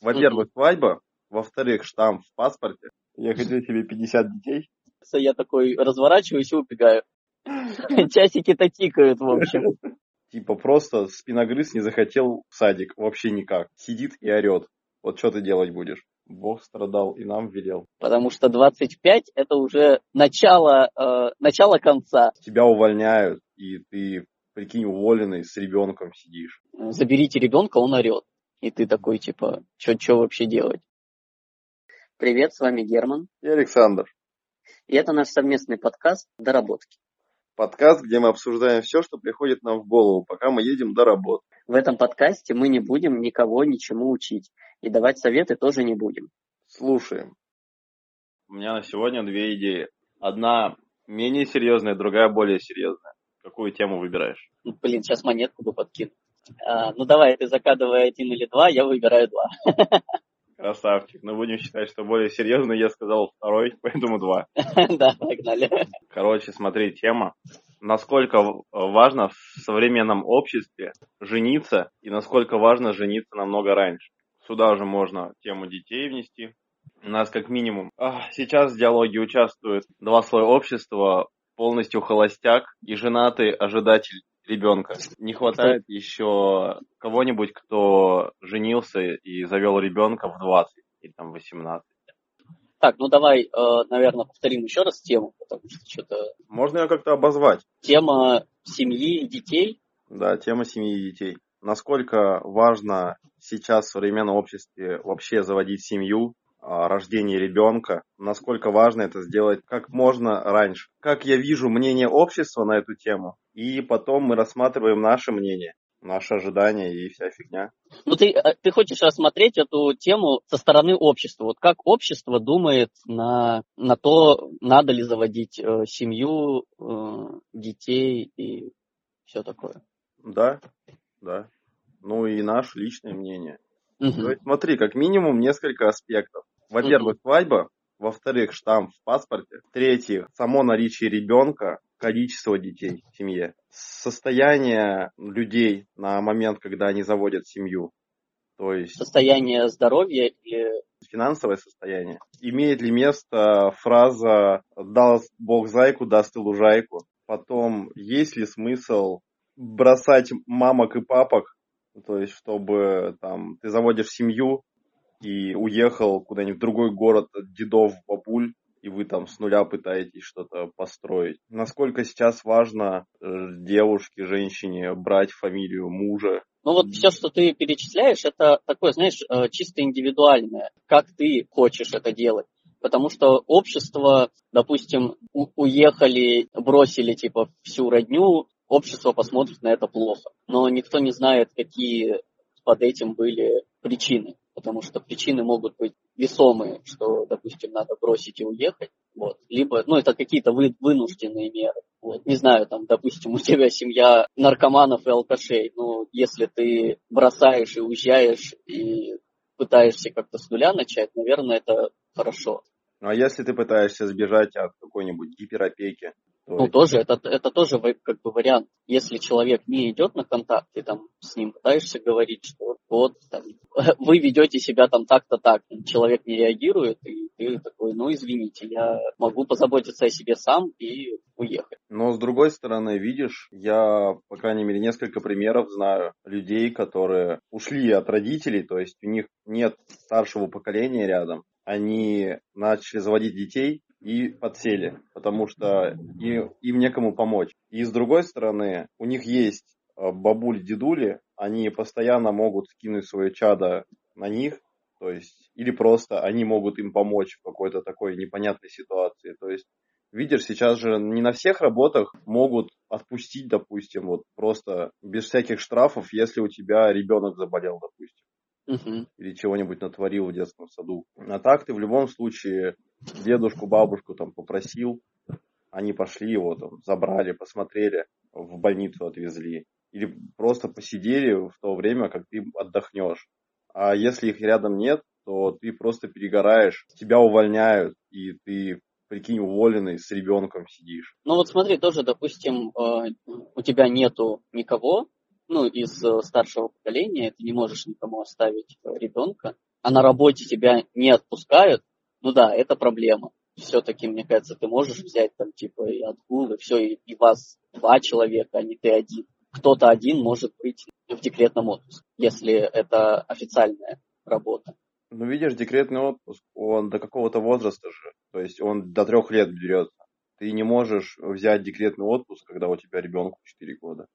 Во-первых, свадьба. Во-вторых, штамп в паспорте. Я хочу себе 50 детей. Я такой разворачиваюсь и убегаю. Часики-то тикают, в общем. Типа просто спиногрыз не захотел в садик. Вообще никак. Сидит и орет. Вот что ты делать будешь? Бог страдал и нам велел. Потому что 25 это уже начало, э, начало конца. Тебя увольняют, и ты, прикинь, уволенный с ребенком сидишь. Заберите ребенка, он орет. И ты такой, типа, что вообще делать? Привет, с вами Герман. И Александр. И это наш совместный подкаст «Доработки». Подкаст, где мы обсуждаем все, что приходит нам в голову, пока мы едем до работы. В этом подкасте мы не будем никого ничему учить. И давать советы тоже не будем. Слушаем. У меня на сегодня две идеи. Одна менее серьезная, другая более серьезная. Какую тему выбираешь? Блин, сейчас монетку бы подкину. А, ну давай, ты закадывай один или два, я выбираю два. Красавчик. Но будем считать, что более серьезно я сказал второй, поэтому два. Да, погнали. Короче, смотри, тема. Насколько важно в современном обществе жениться и насколько важно жениться намного раньше. Сюда уже можно тему детей внести. У нас как минимум сейчас в диалоге участвуют два слоя общества, полностью холостяк и женатый ожидатель ребенка. Не хватает еще кого-нибудь, кто женился и завел ребенка в 20 или там 18. Так, ну давай, э, наверное, повторим еще раз тему, потому что что-то... Можно ее как-то обозвать? Тема семьи и детей? Да, тема семьи и детей. Насколько важно сейчас в современном обществе вообще заводить семью, рождение ребенка, насколько важно это сделать как можно раньше. Как я вижу мнение общества на эту тему, и потом мы рассматриваем наше мнение наши ожидания и вся фигня. Ну, ты, э, ты хочешь рассмотреть эту тему со стороны общества. Вот как общество думает на, на то, надо ли заводить э, семью, э, детей и все такое. Да, да. Ну и наше личное мнение. Угу. То есть смотри, как минимум несколько аспектов. Во-первых, угу. свадьба. Во-вторых, штамп в паспорте. В-третьих, само наличие ребенка, количество детей в семье. Состояние людей на момент, когда они заводят семью. То есть... Состояние здоровья или... Финансовое состояние. Имеет ли место фраза «даст Бог зайку, даст и лужайку»? Потом, есть ли смысл бросать мамок и папок то есть, чтобы там ты заводишь семью и уехал куда-нибудь в другой город дедов, бабуль, и вы там с нуля пытаетесь что-то построить. Насколько сейчас важно э, девушке, женщине брать фамилию мужа? Ну вот все, что ты перечисляешь, это такое, знаешь, э, чисто индивидуальное. Как ты хочешь это делать. Потому что общество, допустим, уехали, бросили типа всю родню, общество посмотрит на это плохо. Но никто не знает, какие под этим были причины. Потому что причины могут быть весомые, что, допустим, надо бросить и уехать. Вот. Либо, ну, это какие-то вы, вынужденные меры. Вот. Не знаю, там, допустим, у тебя семья наркоманов и алкашей. Ну, если ты бросаешь и уезжаешь и пытаешься как-то с нуля начать, наверное, это хорошо. Ну а если ты пытаешься сбежать от какой-нибудь гиперопеки, ну, тоже, это, это тоже как бы вариант. Если человек не идет на контакт, ты там с ним пытаешься говорить, что вот, там, вы ведете себя там так-то так, человек не реагирует, и ты такой, ну, извините, я могу позаботиться о себе сам и уехать. Но с другой стороны, видишь, я, по крайней мере, несколько примеров знаю людей, которые ушли от родителей, то есть у них нет старшего поколения рядом, они начали заводить детей, и подсели, потому что им, им некому помочь. И с другой стороны, у них есть э, бабуль, дедули, они постоянно могут скинуть свое чадо на них, то есть, или просто они могут им помочь в какой-то такой непонятной ситуации. То есть, видишь, сейчас же не на всех работах могут отпустить, допустим, вот просто без всяких штрафов, если у тебя ребенок заболел, допустим угу. или чего-нибудь натворил в детском саду. А так ты в любом случае дедушку, бабушку там попросил, они пошли его там забрали, посмотрели, в больницу отвезли. Или просто посидели в то время, как ты отдохнешь. А если их рядом нет, то ты просто перегораешь, тебя увольняют, и ты прикинь, уволенный с ребенком сидишь. Ну вот смотри, тоже, допустим, э, у тебя нету никого, ну, из э, старшего поколения, ты не можешь никому оставить ребенка, а на работе тебя не отпускают, ну да, это проблема. Все-таки, мне кажется, ты можешь взять там типа и отгул, и все, и, и вас два человека, а не ты один. Кто-то один может быть в декретном отпуске, если это официальная работа. Ну, видишь, декретный отпуск, он до какого-то возраста же, то есть он до трех лет берется. Ты не можешь взять декретный отпуск, когда у тебя ребенку 4 года.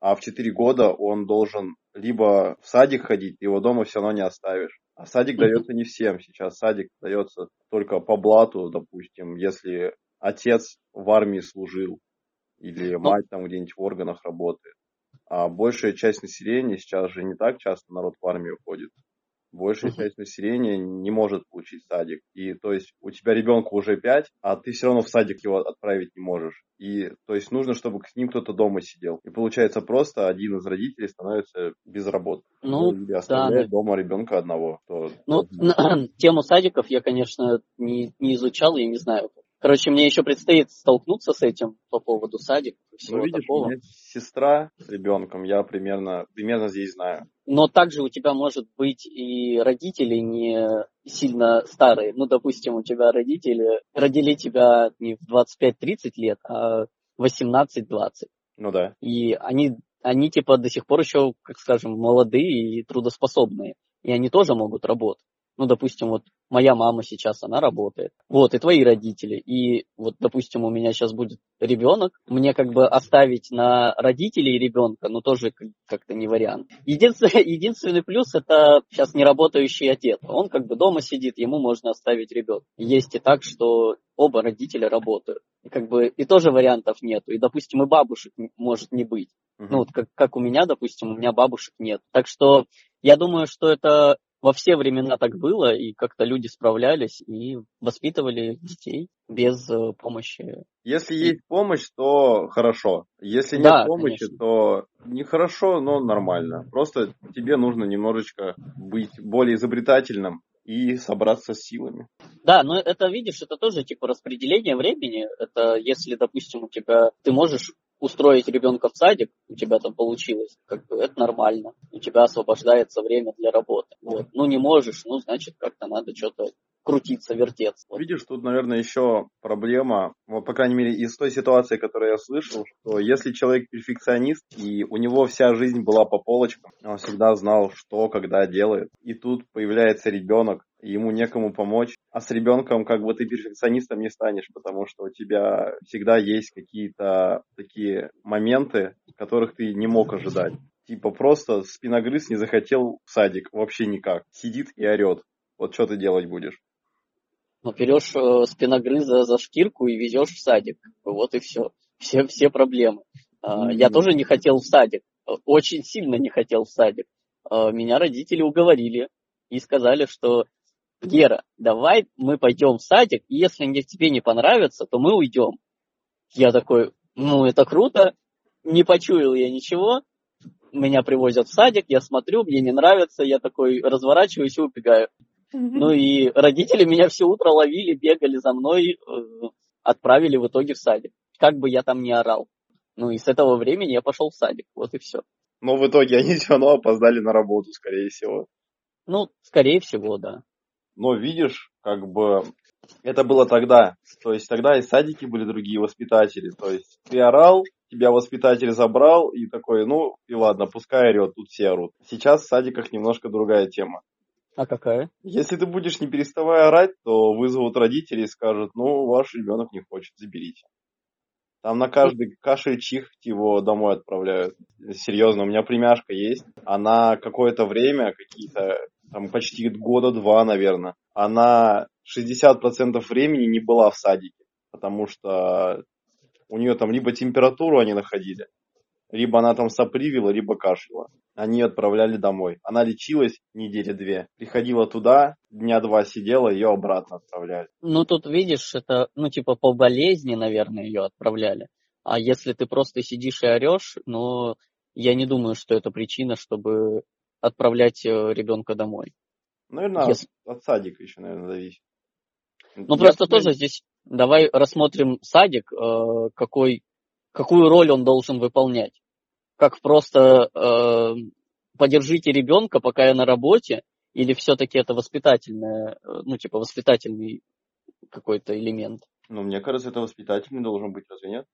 А в 4 года он должен либо в садик ходить, его дома все равно не оставишь. А садик дается не всем. Сейчас садик дается только по блату, допустим, если отец в армии служил или ну мать там где-нибудь в органах работает. А большая часть населения сейчас же не так часто народ в армию ходит большая uh-huh. часть населения не может получить садик. И то есть у тебя ребенка уже 5, а ты все равно в садик его отправить не можешь. И то есть нужно, чтобы с ним кто-то дома сидел. И получается просто один из родителей становится без работы. Ну, или оставляет да, дома ребенка одного. То, ну, тему садиков я, конечно, не, не изучал, я не знаю, Короче, мне еще предстоит столкнуться с этим по поводу садика и всего ну, видишь, такого. У меня сестра с ребенком, я примерно, примерно здесь знаю. Но также у тебя может быть и родители не сильно старые. Ну, допустим, у тебя родители родили тебя не в 25-30 лет, а 18-20. Ну да. И они, они типа до сих пор еще, как скажем, молодые и трудоспособные. И они тоже могут работать. Ну, допустим, вот моя мама сейчас, она работает. Вот, и твои родители. И вот, допустим, у меня сейчас будет ребенок, мне как бы оставить на родителей ребенка, ну, тоже как-то не вариант. Единственный, единственный плюс это сейчас не работающий отец. Он как бы дома сидит, ему можно оставить ребенка. Есть и так, что оба родителя работают. И как бы и тоже вариантов нету. И, допустим, и бабушек может не быть. Uh-huh. Ну, вот как, как у меня, допустим, у меня бабушек нет. Так что я думаю, что это во все времена так было, и как-то люди справлялись и воспитывали детей без э, помощи. Если есть помощь, то хорошо. Если нет да, помощи, конечно. то нехорошо, но нормально. Просто тебе нужно немножечко быть более изобретательным и собраться с силами. Да, но это, видишь, это тоже типа распределение времени. Это если, допустим, у тебя ты можешь устроить ребенка в садик, у тебя там получилось, как бы это нормально. У тебя освобождается время для работы. Вот. Ну не можешь, ну значит как-то надо что-то крутиться, вертеться. Видишь, тут, наверное, еще проблема, вот, по крайней мере, из той ситуации, которую я слышал, что если человек перфекционист, и у него вся жизнь была по полочкам, он всегда знал, что, когда делает, и тут появляется ребенок, ему некому помочь, а с ребенком как бы ты перфекционистом не станешь, потому что у тебя всегда есть какие-то такие моменты, которых ты не мог ожидать. Типа просто спиногрыз не захотел в садик вообще никак. Сидит и орет. Вот что ты делать будешь? Ну, берешь э, спиногрыза за шкирку и везешь в садик. Вот и все. Все, все проблемы. Mm-hmm. Я тоже не хотел в садик. Очень сильно не хотел в садик. А, меня родители уговорили и сказали, что Гера, давай мы пойдем в садик, и если мне тебе не понравится, то мы уйдем. Я такой, ну это круто, не почуял я ничего, меня привозят в садик, я смотрю, мне не нравится, я такой разворачиваюсь и убегаю. Ну и родители меня все утро ловили, бегали за мной, э, отправили в итоге в садик. Как бы я там ни орал. Ну и с этого времени я пошел в садик, вот и все. Но в итоге они все равно опоздали на работу, скорее всего. Ну, скорее всего, да. Но видишь, как бы это было тогда. То есть тогда и садики были другие воспитатели. То есть ты орал, тебя воспитатель забрал и такой, ну и ладно, пускай орет, тут все орут. Сейчас в садиках немножко другая тема. А какая? Если ты будешь не переставая орать, то вызовут родителей и скажут, ну, ваш ребенок не хочет, заберите. Там на каждый кашель чих его домой отправляют. Серьезно, у меня племяшка есть. Она какое-то время, какие-то там почти года два, наверное, она 60% времени не была в садике, потому что у нее там либо температуру они находили, либо она там сопривила, либо кашляла. Они ее отправляли домой. Она лечилась недели две. Приходила туда, дня два сидела, ее обратно отправляли. Ну, тут видишь, это, ну, типа по болезни, наверное, ее отправляли. А если ты просто сидишь и орешь, ну, я не думаю, что это причина, чтобы отправлять э, ребенка домой. Наверное, если... от садика еще, наверное, зависит. Ну, я просто тоже здесь давай рассмотрим садик, э, какой какую роль он должен выполнять. Как просто э, подержите ребенка, пока я на работе, Или все-таки это воспитательное, э, ну, типа, воспитательный какой-то элемент? Ну, мне кажется, это воспитательный должен быть, разве нет?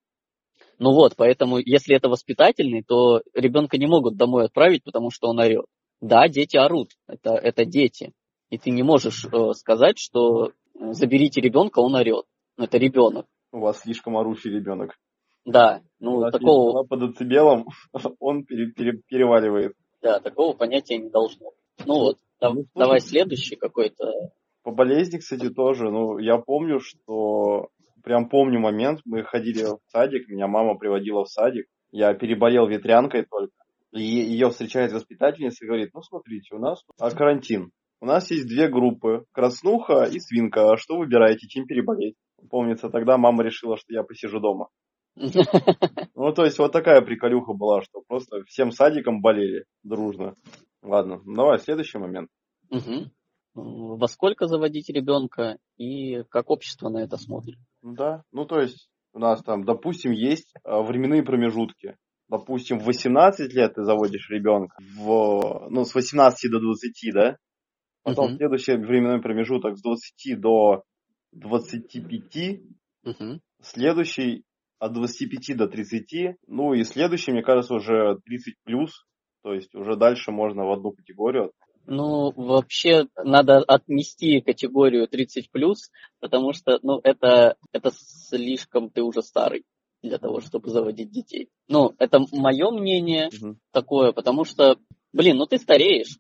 Ну вот, поэтому, если это воспитательный, то ребенка не могут домой отправить, потому что он орет. Да, дети орут, это, это дети. И ты не можешь э, сказать, что э, заберите ребенка, он орет. Это ребенок. У вас слишком орущий ребенок. Да, ну такого... Под децибелом он пере, пере, переваливает. Да, такого понятия не должно. Ну вот, ну, слушай, давай следующий какой-то. По болезни, кстати, тоже. Ну, я помню, что прям помню момент, мы ходили в садик, меня мама приводила в садик, я переболел ветрянкой только, и ее встречает воспитательница и говорит, ну смотрите, у нас а, карантин, у нас есть две группы, краснуха и свинка, а что выбираете, чем переболеть? Помнится, тогда мама решила, что я посижу дома. Ну, то есть вот такая приколюха была, что просто всем садиком болели дружно. Ладно, давай следующий момент. Во сколько заводить ребенка и как общество на это смотрит? Да, ну то есть у нас там, допустим, есть а, временные промежутки. Допустим, в 18 лет ты заводишь ребенка, в, ну, с 18 до 20, да? Потом uh-huh. следующий временной промежуток с 20 до 25. Uh-huh. Следующий от 25 до 30. Ну и следующий, мне кажется, уже 30 плюс. То есть уже дальше можно в одну категорию ну, вообще надо отнести категорию 30 плюс, потому что, ну, это, это слишком ты уже старый для того, чтобы заводить детей. Ну, это мое мнение угу. такое, потому что, блин, ну ты стареешь,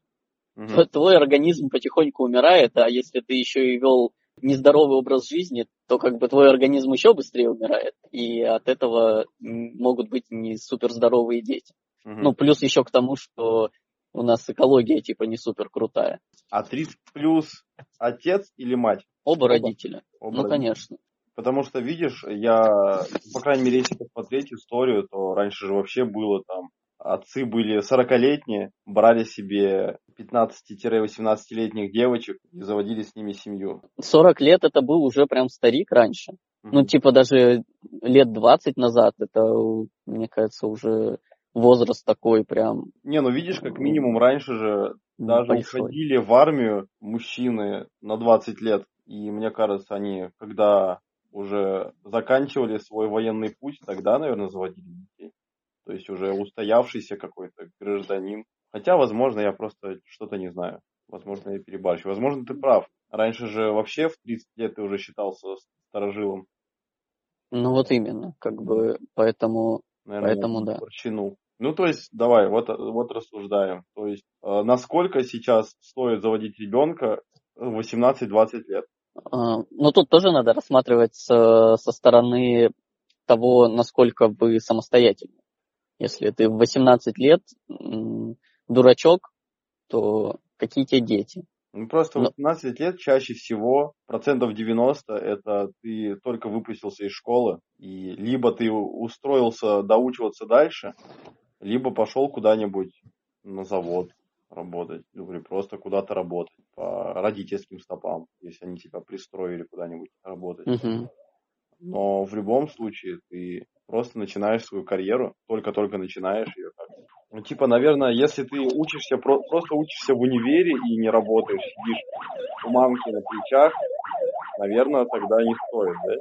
угу. твой организм потихоньку умирает, а если ты еще и вел нездоровый образ жизни, то как бы твой организм еще быстрее умирает, и от этого могут быть не суперздоровые дети. Угу. Ну, плюс еще к тому, что у нас экология типа не супер крутая. А 30 плюс отец или мать? Оба, Оба. родителя. Оба ну, родителя. конечно. Потому что, видишь, я, по крайней мере, если посмотреть историю, то раньше же вообще было там, отцы были 40-летние, брали себе 15-18-летних девочек и заводили с ними семью. 40 лет это был уже прям старик раньше. Mm-hmm. Ну, типа даже лет 20 назад это, мне кажется, уже возраст такой прям. Не, ну видишь, как минимум раньше же даже большой. уходили в армию мужчины на 20 лет. И мне кажется, они, когда уже заканчивали свой военный путь, тогда, наверное, заводили детей. То есть уже устоявшийся какой-то гражданин. Хотя, возможно, я просто что-то не знаю. Возможно, я перебарщу. Возможно, ты прав. Раньше же вообще в 30 лет ты уже считался старожилом. Ну вот именно, как бы, поэтому, Наверное, поэтому да. Порчину. Ну, то есть, давай, вот, вот рассуждаем. То есть, э, насколько сейчас стоит заводить ребенка 18-20 лет? А, ну, тут тоже надо рассматривать со, со стороны того, насколько вы самостоятельны. Если ты в 18 лет дурачок, то какие тебе дети? Ну, просто в 18 Но... лет чаще всего, процентов 90, это ты только выпустился из школы, и либо ты устроился доучиваться дальше, либо пошел куда-нибудь на завод работать, или просто куда-то работать по родительским стопам, если они тебя пристроили куда-нибудь работать. Uh-huh. Но в любом случае ты просто начинаешь свою карьеру, только-только начинаешь ее. Ну, типа, наверное, если ты учишься, про- просто учишься в универе и не работаешь, сидишь у мамки на плечах, наверное, тогда не стоит, да?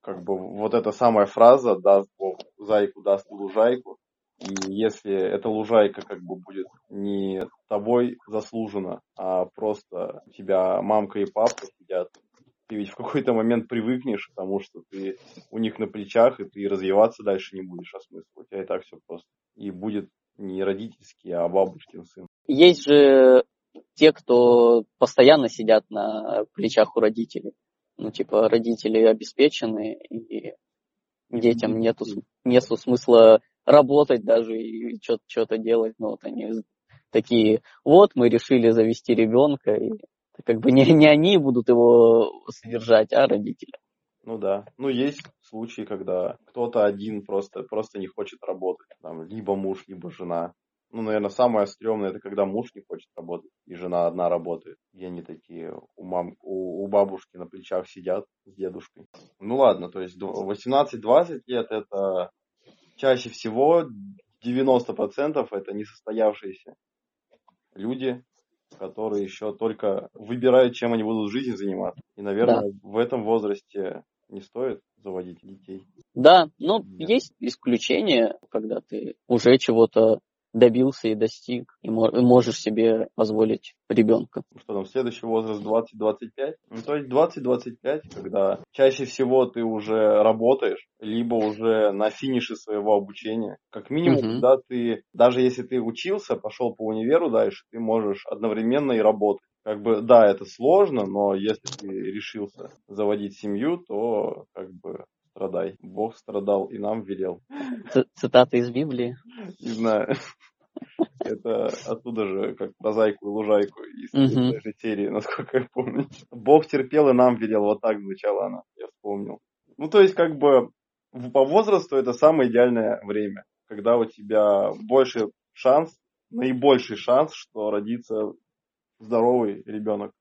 Как бы вот эта самая фраза «даст Бог зайку, даст лужайку», и если эта лужайка как бы будет не тобой заслужена, а просто у тебя мамка и папа сидят, ты ведь в какой-то момент привыкнешь к тому, что ты у них на плечах, и ты развиваться дальше не будешь, а смысл? У тебя и так все просто. И будет не родительский, а бабушкин сын. Есть же те, кто постоянно сидят на плечах у родителей. Ну, типа, родители обеспечены, и детям нету, нету смысла работать даже и что-то делать. Но вот они такие, вот мы решили завести ребенка, и как бы не, не они будут его содержать, а родители. Ну да. Ну, есть случаи, когда кто-то один просто, просто не хочет работать. Там, либо муж, либо жена. Ну, наверное, самое стрёмное, это когда муж не хочет работать, и жена одна работает. И они такие у, мам, у, у бабушки на плечах сидят с дедушкой. Ну ладно, то есть 18-20 лет это чаще всего 90% это несостоявшиеся люди, которые еще только выбирают, чем они будут в жизни заниматься. И, наверное, да. в этом возрасте не стоит заводить детей. Да, но Нет. есть исключения, когда ты уже чего-то добился и достиг, и можешь себе позволить ребенка. Ну что там, следующий возраст 20-25? Ну, то есть 20-25, когда чаще всего ты уже работаешь, либо уже на финише своего обучения. Как минимум, угу. когда ты, даже если ты учился, пошел по универу дальше, ты можешь одновременно и работать. Как бы, да, это сложно, но если ты решился заводить семью, то как бы страдай. Бог страдал и нам велел. Цитата из Библии? Не знаю. Это оттуда же, как прозаику и лужайку из этой серии, насколько я помню. Бог терпел и нам велел, вот так звучала она, я вспомнил. Ну, то есть, как бы, по возрасту это самое идеальное время, когда у тебя больше шанс, наибольший шанс, что родится здоровый ребенок.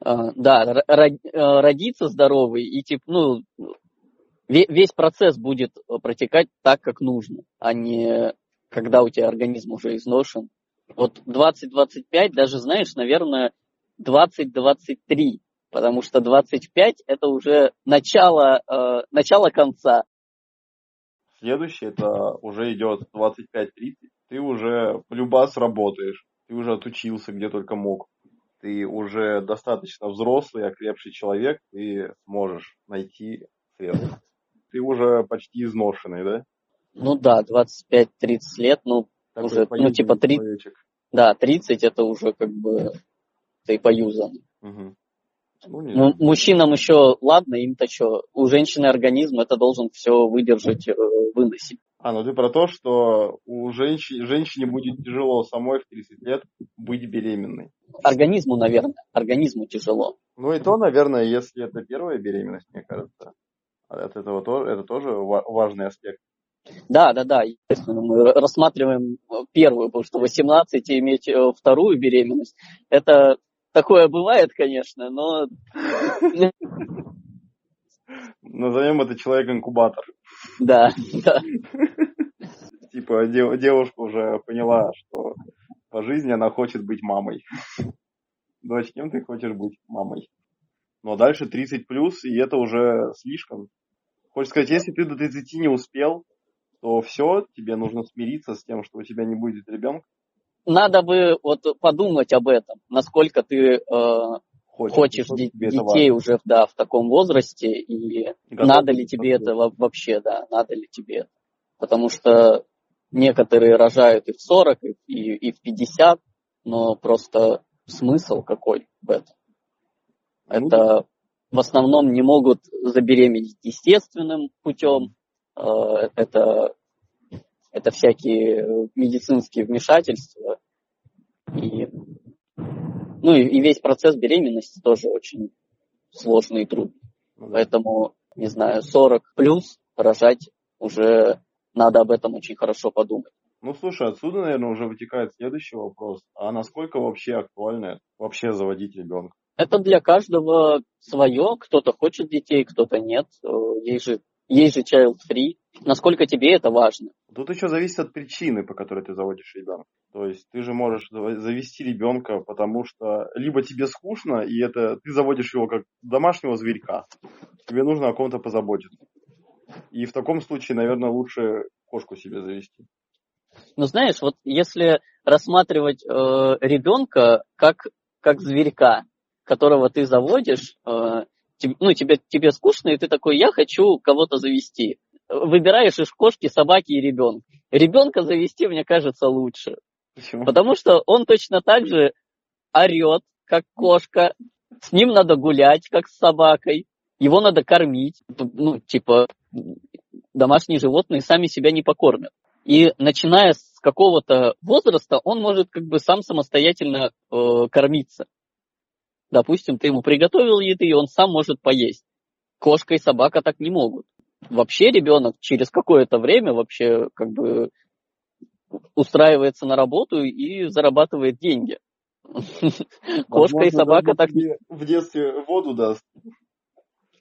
А, да, родиться здоровый и типа, ну, весь процесс будет протекать так, как нужно, а не когда у тебя организм уже изношен. Вот 20-25, даже знаешь, наверное, 20-23, потому что 25 это уже начало, э, начало конца. Следующее это уже идет 25-30, ты уже любас работаешь, ты уже отучился где только мог, ты уже достаточно взрослый, окрепший человек, ты сможешь найти средства. Ты уже почти изношенный, да? Ну да, 25-30 лет, ну, Такой уже, ну, типа 30. Человечек. Да, 30 это уже как бы ты поюзан. Угу. Ну, ну, мужчинам еще, ладно, им-то что, у женщины организм это должен все выдержать, э, выносить. А, ну ты про то, что у женщин, женщине будет тяжело самой в 30 лет быть беременной. Организму, наверное, организму тяжело. Ну и то, наверное, если это первая беременность, мне кажется. От этого тоже, это тоже важный аспект. Да, да, да, естественно, мы рассматриваем первую, потому что 18 и иметь э, вторую беременность, это такое бывает, конечно, но... Назовем это человек-инкубатор. Да, да. Типа девушка уже поняла, что по жизни она хочет быть мамой. Дочь, кем ты хочешь быть мамой? Но дальше 30 плюс, и это уже слишком. Хочешь сказать, если ты до 30 не успел, то все, тебе нужно смириться с тем, что у тебя не будет ребенка. Надо бы вот подумать об этом, насколько ты э, хочешь, хочешь де- детей уже да, в таком возрасте, и Готов надо ли тебе это вообще, да, надо ли тебе это. Потому что некоторые рожают и в 40, и, и в 50, но просто смысл какой в этом? Ну, это в основном не могут забеременеть естественным путем, Э, это, это всякие медицинские вмешательства. И, ну и, и весь процесс беременности тоже очень сложный и трудный. Поэтому, не знаю, 40 плюс рожать уже надо об этом очень хорошо подумать. Ну, слушай, отсюда, наверное, уже вытекает следующий вопрос. А насколько вообще актуально вообще заводить ребенка? Это для каждого свое. Кто-то хочет детей, кто-то нет. Э, есть же есть же child free. Насколько тебе это важно? Тут еще зависит от причины, по которой ты заводишь ребенка. То есть ты же можешь завести ребенка, потому что либо тебе скучно, и это ты заводишь его как домашнего зверька. Тебе нужно о ком-то позаботиться. И в таком случае, наверное, лучше кошку себе завести. Ну, знаешь, вот если рассматривать э, ребенка как, как зверька, которого ты заводишь, э, ну, тебе, тебе скучно, и ты такой, я хочу кого-то завести. Выбираешь из кошки, собаки и ребенка. Ребенка завести, мне кажется, лучше. Почему? Потому что он точно так же орет, как кошка. С ним надо гулять, как с собакой. Его надо кормить. Ну, типа, домашние животные сами себя не покормят. И начиная с какого-то возраста, он может как бы сам самостоятельно э, кормиться. Допустим, ты ему приготовил еды, и он сам может поесть. Кошка и собака так не могут. Вообще ребенок через какое-то время вообще как бы устраивается на работу и зарабатывает деньги. Кошка и собака так... В детстве воду даст.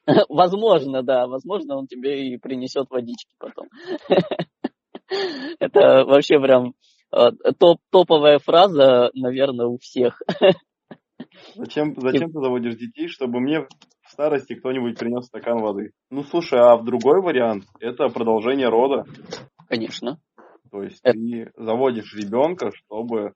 Возможно, да. Возможно, он тебе и принесет водички потом. Это вообще прям э, топ, топовая фраза, наверное, у всех. Зачем, зачем ты заводишь детей, чтобы мне в старости кто-нибудь принес стакан воды? Ну, слушай, а в другой вариант это продолжение рода. Конечно. То есть это... ты заводишь ребенка, чтобы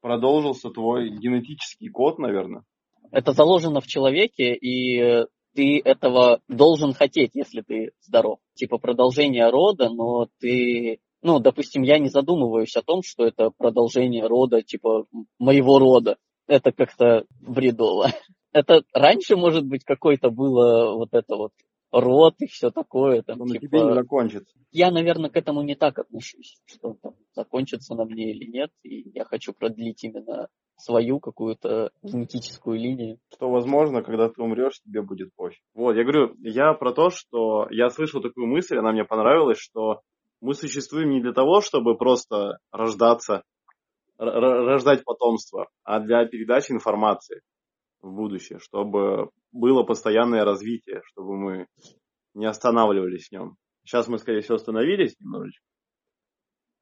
продолжился твой генетический код, наверное. Это заложено в человеке, и ты этого должен хотеть, если ты здоров. Типа продолжение рода, но ты ну, допустим, я не задумываюсь о том, что это продолжение рода, типа, моего рода. Это как-то бредово. Это раньше, может быть, какой-то было вот это вот рот и все такое. Там, Но типа... тебе не закончится. Я, наверное, к этому не так отношусь, что там, закончится на мне или нет, и я хочу продлить именно свою какую-то генетическую линию. Что, возможно, когда ты умрешь, тебе будет пофиг. Вот, я говорю, я про то, что я слышал такую мысль, она мне понравилась, что мы существуем не для того, чтобы просто рождаться, рождать потомство, а для передачи информации в будущее, чтобы было постоянное развитие, чтобы мы не останавливались в нем. Сейчас мы, скорее всего, остановились немножечко.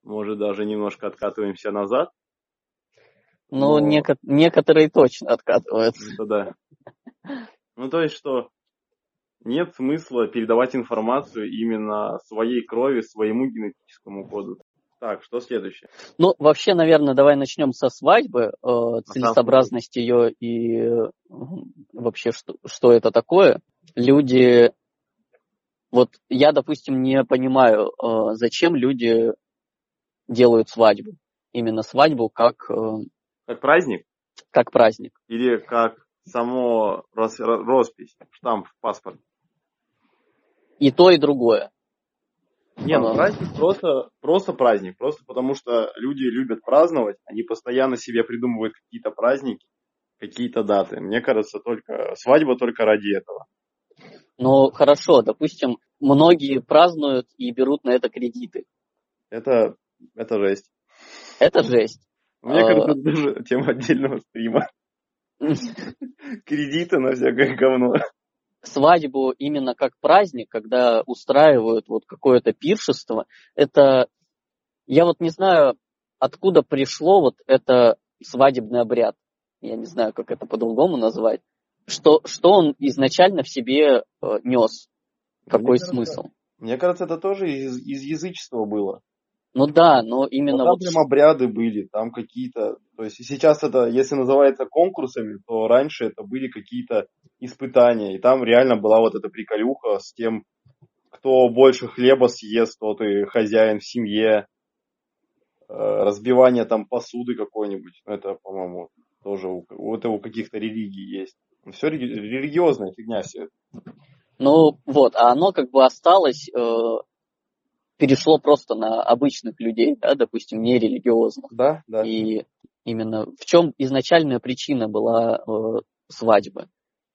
Может, даже немножко откатываемся назад. Ну, но... неко- некоторые точно откатываются. Это да. Ну, то есть, что нет смысла передавать информацию именно своей крови, своему генетическому коду. Так, что следующее? Ну, вообще, наверное, давай начнем со свадьбы, э, целесообразность ее и э, вообще, что, что это такое. Люди, вот я, допустим, не понимаю, э, зачем люди делают свадьбу. Именно свадьбу как... Э, как праздник? Как праздник. Или как само роспись, штамп в паспорте и то, и другое. Не, ну праздник просто, просто праздник. Просто потому что люди любят праздновать, они постоянно себе придумывают какие-то праздники, какие-то даты. Мне кажется, только свадьба только ради этого. Ну, хорошо, допустим, многие празднуют и берут на это кредиты. Это, это жесть. Это жесть. Мне кажется, это даже тема отдельного стрима. Кредиты на всякое говно свадьбу именно как праздник, когда устраивают вот какое-то пиршество, это, я вот не знаю, откуда пришло вот это свадебный обряд. Я не знаю, как это по-другому назвать. Что, что он изначально в себе э, нес? Какой мне смысл? Кажется, мне кажется, это тоже из, из язычества было. Ну да, но именно но там вот... прям обряды были, там какие-то... То есть сейчас это, если называется конкурсами, то раньше это были какие-то испытания. И там реально была вот эта приколюха с тем, кто больше хлеба съест, тот и хозяин в семье. Э, разбивание там посуды какой-нибудь. Это, по-моему, тоже у, это у каких-то религий есть. Все религиозная фигня все Ну вот, а оно как бы осталось э, перешло просто на обычных людей, да, допустим, нерелигиозных. Да, да. И именно в чем изначальная причина была э, свадьбы?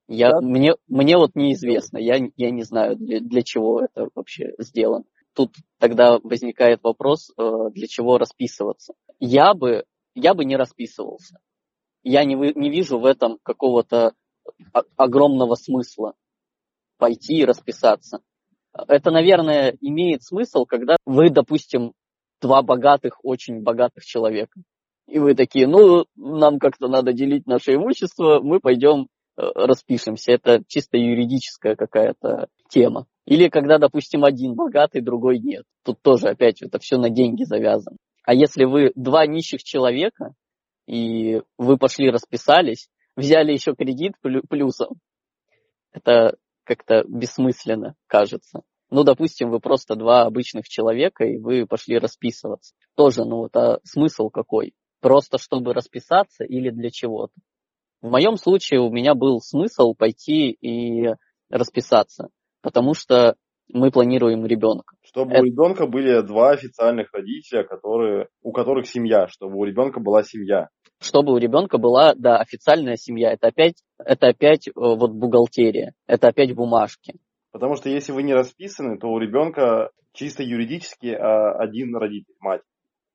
Я, да. мне, мне вот неизвестно, я, я не знаю, для, для чего это вообще сделано. Тут тогда возникает вопрос, э, для чего расписываться. Я бы, я бы не расписывался. Я не, не вижу в этом какого-то огромного смысла пойти и расписаться. Это, наверное, имеет смысл, когда вы, допустим, два богатых, очень богатых человека. И вы такие, ну, нам как-то надо делить наше имущество, мы пойдем э, распишемся. Это чисто юридическая какая-то тема. Или когда, допустим, один богатый, другой нет. Тут тоже опять это все на деньги завязано. А если вы два нищих человека, и вы пошли расписались, взяли еще кредит плюсом, это как-то бессмысленно кажется. Ну, допустим, вы просто два обычных человека, и вы пошли расписываться. Тоже, ну, вот, а смысл какой? Просто чтобы расписаться или для чего-то? В моем случае у меня был смысл пойти и расписаться, потому что мы планируем ребенка. Чтобы Это... у ребенка были два официальных родителя, которые, у которых семья, чтобы у ребенка была семья чтобы у ребенка была, да, официальная семья. Это опять, это опять э, вот бухгалтерия, это опять бумажки. Потому что если вы не расписаны, то у ребенка чисто юридически а, один родитель, мать.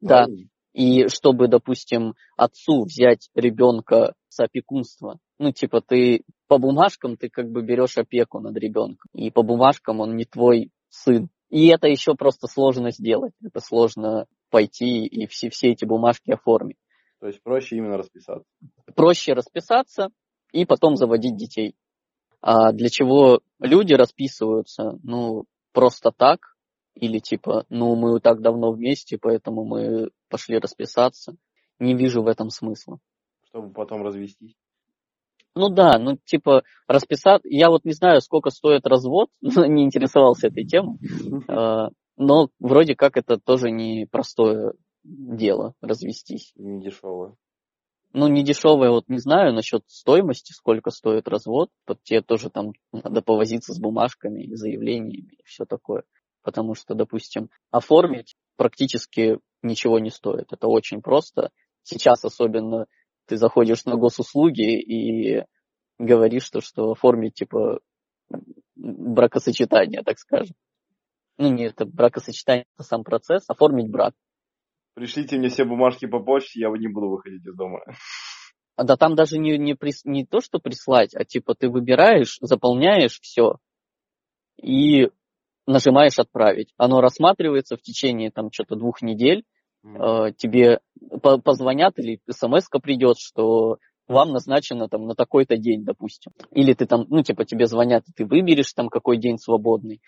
Да. И чтобы, допустим, отцу взять ребенка с опекунства, ну, типа, ты по бумажкам ты как бы берешь опеку над ребенком, и по бумажкам он не твой сын. И это еще просто сложно сделать. Это сложно пойти и все, все эти бумажки оформить. То есть проще именно расписаться. Проще расписаться и потом заводить детей. А для чего люди расписываются? Ну, просто так. Или типа, ну, мы так давно вместе, поэтому мы пошли расписаться. Не вижу в этом смысла. Чтобы потом развестись. Ну да, ну типа расписать. Я вот не знаю, сколько стоит развод, не интересовался этой темой. А, но вроде как это тоже не простое дело развестись. Не дешевое. Ну, не дешевое, вот не знаю насчет стоимости, сколько стоит развод. Вот тебе тоже там надо повозиться с бумажками, заявлениями и все такое. Потому что, допустим, оформить практически ничего не стоит. Это очень просто. Сейчас особенно ты заходишь на госуслуги и говоришь, что, что оформить, типа, бракосочетание, так скажем. Ну, не это бракосочетание, это сам процесс, оформить брак. Пришлите мне все бумажки по почте, я не буду выходить из дома. А да там даже не, не, прис, не то, что прислать, а типа ты выбираешь, заполняешь все и нажимаешь отправить. Оно рассматривается в течение там что-то двух недель, э, тебе позвонят или смс придет, что вам назначено там на такой-то день, допустим. Или ты там, ну, типа, тебе звонят, и ты выберешь там какой день свободный.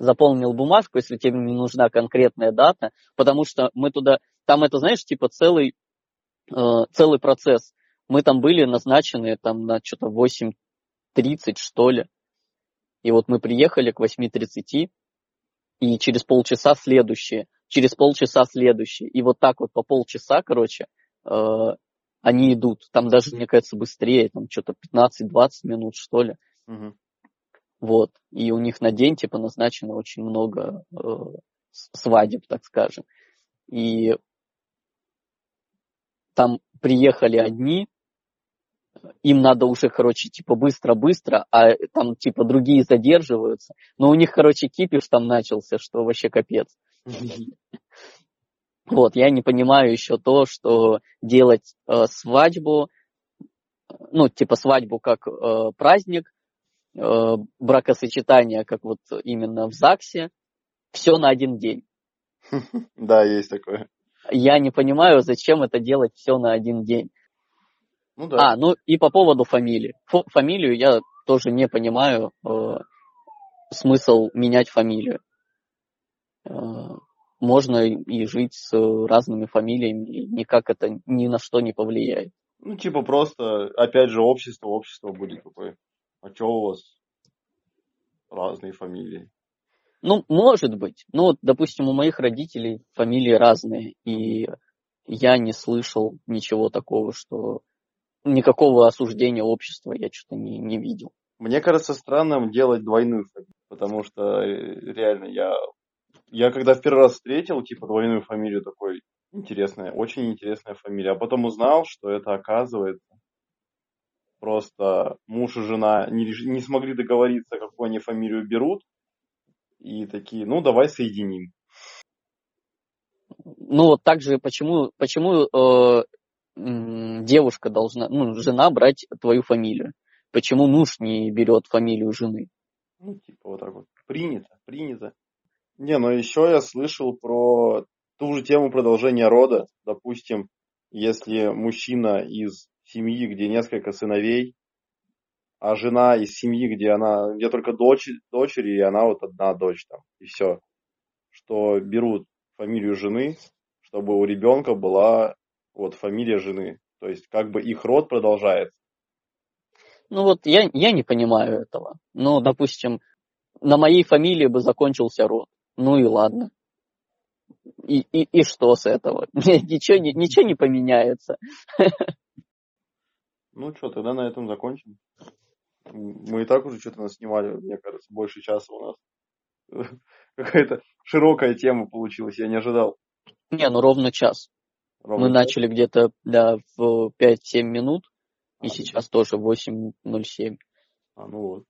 Заполнил бумажку, если тебе не нужна конкретная дата, потому что мы туда, там это, знаешь, типа целый, э, целый процесс. Мы там были назначены там на что-то 8.30, что ли. И вот мы приехали к 8.30, и через полчаса следующее через полчаса следующий. И вот так вот по полчаса, короче, э, они идут. Там даже, мне кажется, быстрее, там что-то 15-20 минут, что ли. Угу. Вот. И у них на день, типа, назначено очень много э, свадеб, так скажем. И там приехали одни, им надо уже, короче, типа быстро-быстро, а там типа другие задерживаются. Но у них, короче, кипиш там начался, что вообще капец. Вот, я не понимаю еще то, что делать э, свадьбу, ну, типа свадьбу как э, праздник, э, бракосочетание как вот именно в ЗАГСе, все на один день. Да, есть такое. Я не понимаю, зачем это делать все на один день. Ну да. А, ну и по поводу фамилии. Ф- фамилию я тоже не понимаю э, смысл менять фамилию. Э, можно и жить с разными фамилиями, и никак это ни на что не повлияет. Ну, типа просто, опять же, общество, общество будет такое. А что у вас разные фамилии? Ну, может быть. Ну, вот, допустим, у моих родителей фамилии разные, и я не слышал ничего такого, что никакого осуждения общества я что-то не, не видел. Мне кажется странным делать двойную фамилию, потому что э, реально я я когда в первый раз встретил, типа, двойную фамилию такой, интересная, очень интересная фамилия, а потом узнал, что это оказывается просто муж и жена не, не смогли договориться, какую они фамилию берут, и такие, ну, давай соединим. Ну, вот так же, почему, почему э, девушка должна, ну, жена брать твою фамилию? Почему муж не берет фамилию жены? Ну, типа вот так вот. Принято, принято. Не, но еще я слышал про ту же тему продолжения рода. Допустим, если мужчина из семьи, где несколько сыновей, а жена из семьи, где она, где только дочь, дочери, и она вот одна дочь там, и все. Что берут фамилию жены, чтобы у ребенка была вот фамилия жены. То есть как бы их род продолжается. Ну вот я, я не понимаю этого. Ну, допустим, на моей фамилии бы закончился род. Ну и ладно. И, и, и что с этого? ничего, ничего не поменяется. ну что, тогда на этом закончим. Мы и так уже что-то нас снимали, мне кажется, больше часа у нас. Какая-то широкая тема получилась, я не ожидал. Не, ну ровно час. Ровно Мы час? начали где-то да, в 5-7 минут, а, и сейчас тоже 8.07. А, ну вот.